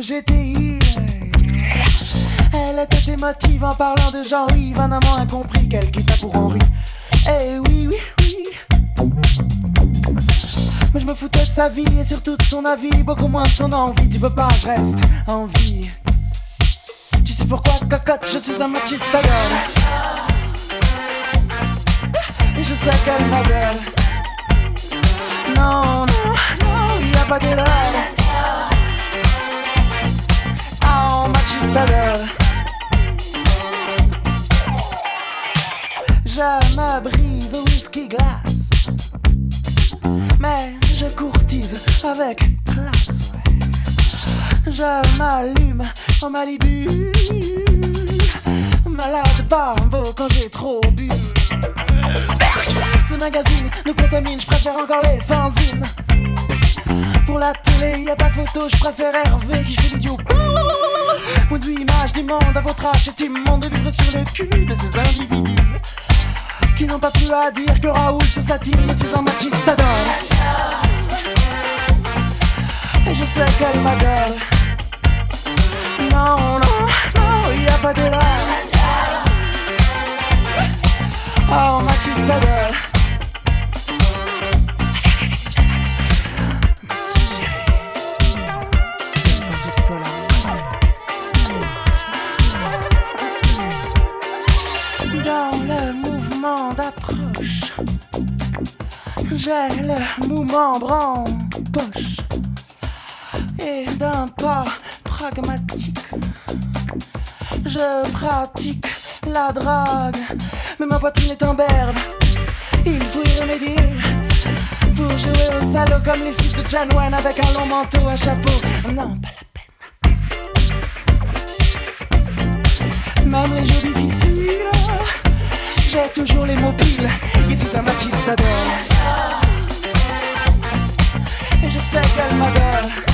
GTI. Elle était émotive en parlant de Jean-Yves, un amant incompris qu'elle quitta pour Henri. Eh oui, oui, oui. Mais je me foutais de sa vie et surtout de son avis, beaucoup moins de son envie. Tu veux pas, je reste en vie. Tu sais pourquoi, cocotte, je suis un machiste Et je sais qu'elle m'adore. Non, non, non, y a pas d'erreur. Avec classe. Je m'allume en Malibu. Malade beau quand j'ai trop bu. Ce magazine nous contamine, je préfère encore les fanzines. Pour la télé, y a pas de photo, je préfère Hervé qui fait l'idiot. Point de vue image du monde à votre âge, c'est immonde de vivre sur le cul de ces individus qui n'ont pas plus à dire que Raoul se satire. Suis un machiste adore. Et je sais qu'elle m'adore. Non, non, non, y a pas d'erreur. Oh, d'approche, j'ai le mouvement en poche d'un pas pragmatique, je pratique la drague, mais ma poitrine est un berbe. Il faut y remédier pour jouer au salaud comme les fils de John Wayne avec un long manteau, un chapeau. Non, pas la peine. Même les jours difficiles, j'ai toujours les mots piles. Ici, un machiste adore. Et je sais qu'elle m'adore.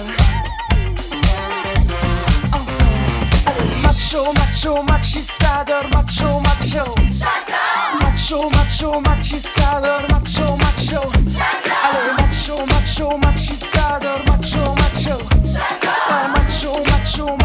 macho, macho, machistador, macho, macho. Macho, macho, machistador, macho, macho. Allez, macho, macho, machistador, macho, macho. Ouais, macho, macho,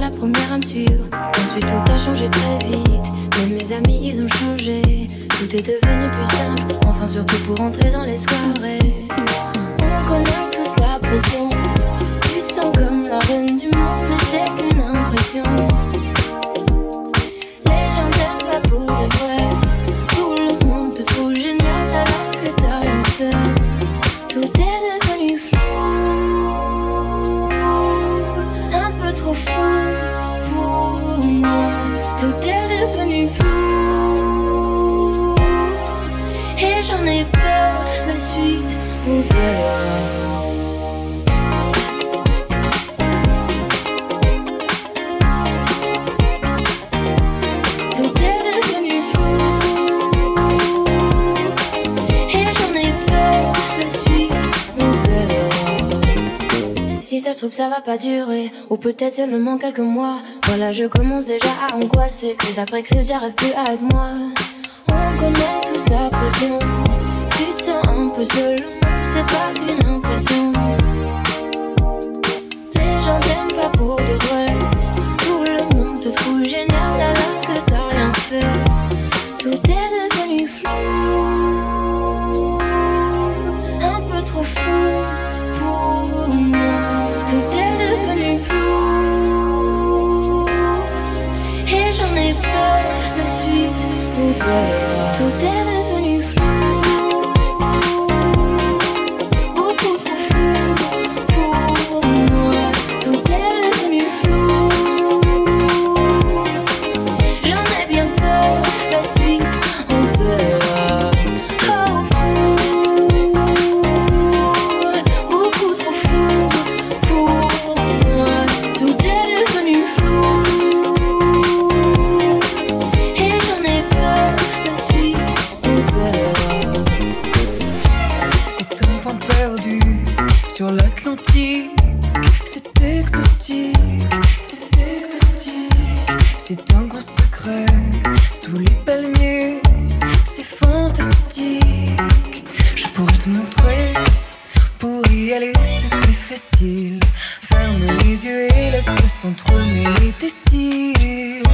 la première à me suivre. Ensuite tout a changé très vite. Mais mes amis ils ont changé. Tout est devenu plus simple. Enfin surtout pour entrer dans les soirées. On connaît tous la pression. Tu te sens comme la reine du monde, mais c'est qu'une impression. Ça va pas durer. Ou peut-être seulement quelques mois. Voilà, je commence déjà à angoisser. Crise après crise, j'arrive plus à moi. On connaît tous la pression. Tu te sens un peu seul, c'est pas qu'une impression. Les gens t'aiment pas pour de vrai. s'entremêler tes cils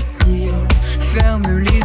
Ni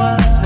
was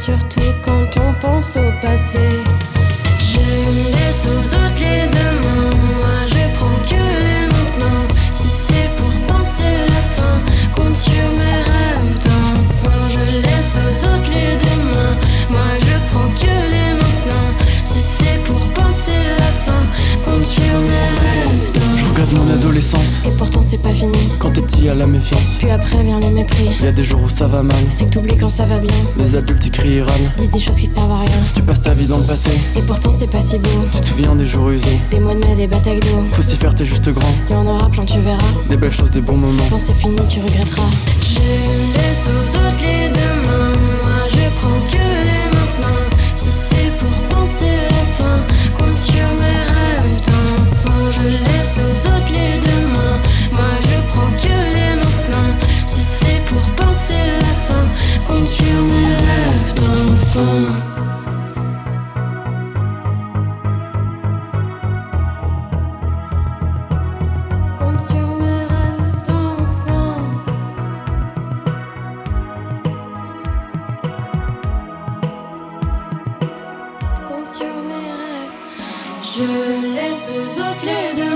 surtout quand on pense au passé. Je laisse aux autres les demain. Moi je prends que les maintenant. Si c'est pour penser la fin, compte sur mes rêves d'enfant. Je laisse aux autres les demain. Moi je prends que les maintenant. Si c'est pour penser la fin, compte sur mes rêves d'enfant. Je regarde mon adolescence, pas fini. quand t'es petit, y'a la méfiance. Puis après vient le mépris. Y a des jours où ça va mal, C'est que t'oublies quand ça va bien. les adultes ils crient et râlent. Disent des choses qui servent à rien. Tu passes ta vie dans le passé, Et pourtant c'est pas si beau. tu te souviens des jours usés. Des mois de mai, des batailles d'eau. Faut s'y faire, t'es juste grand. Y en aura plein, tu verras. Des belles choses, des bons moments. Quand c'est fini, tu regretteras. Je laisse aux autres les Compte sur mes rêves d'enfant. Compte sur mes rêves. Je laisse aux autres les deux.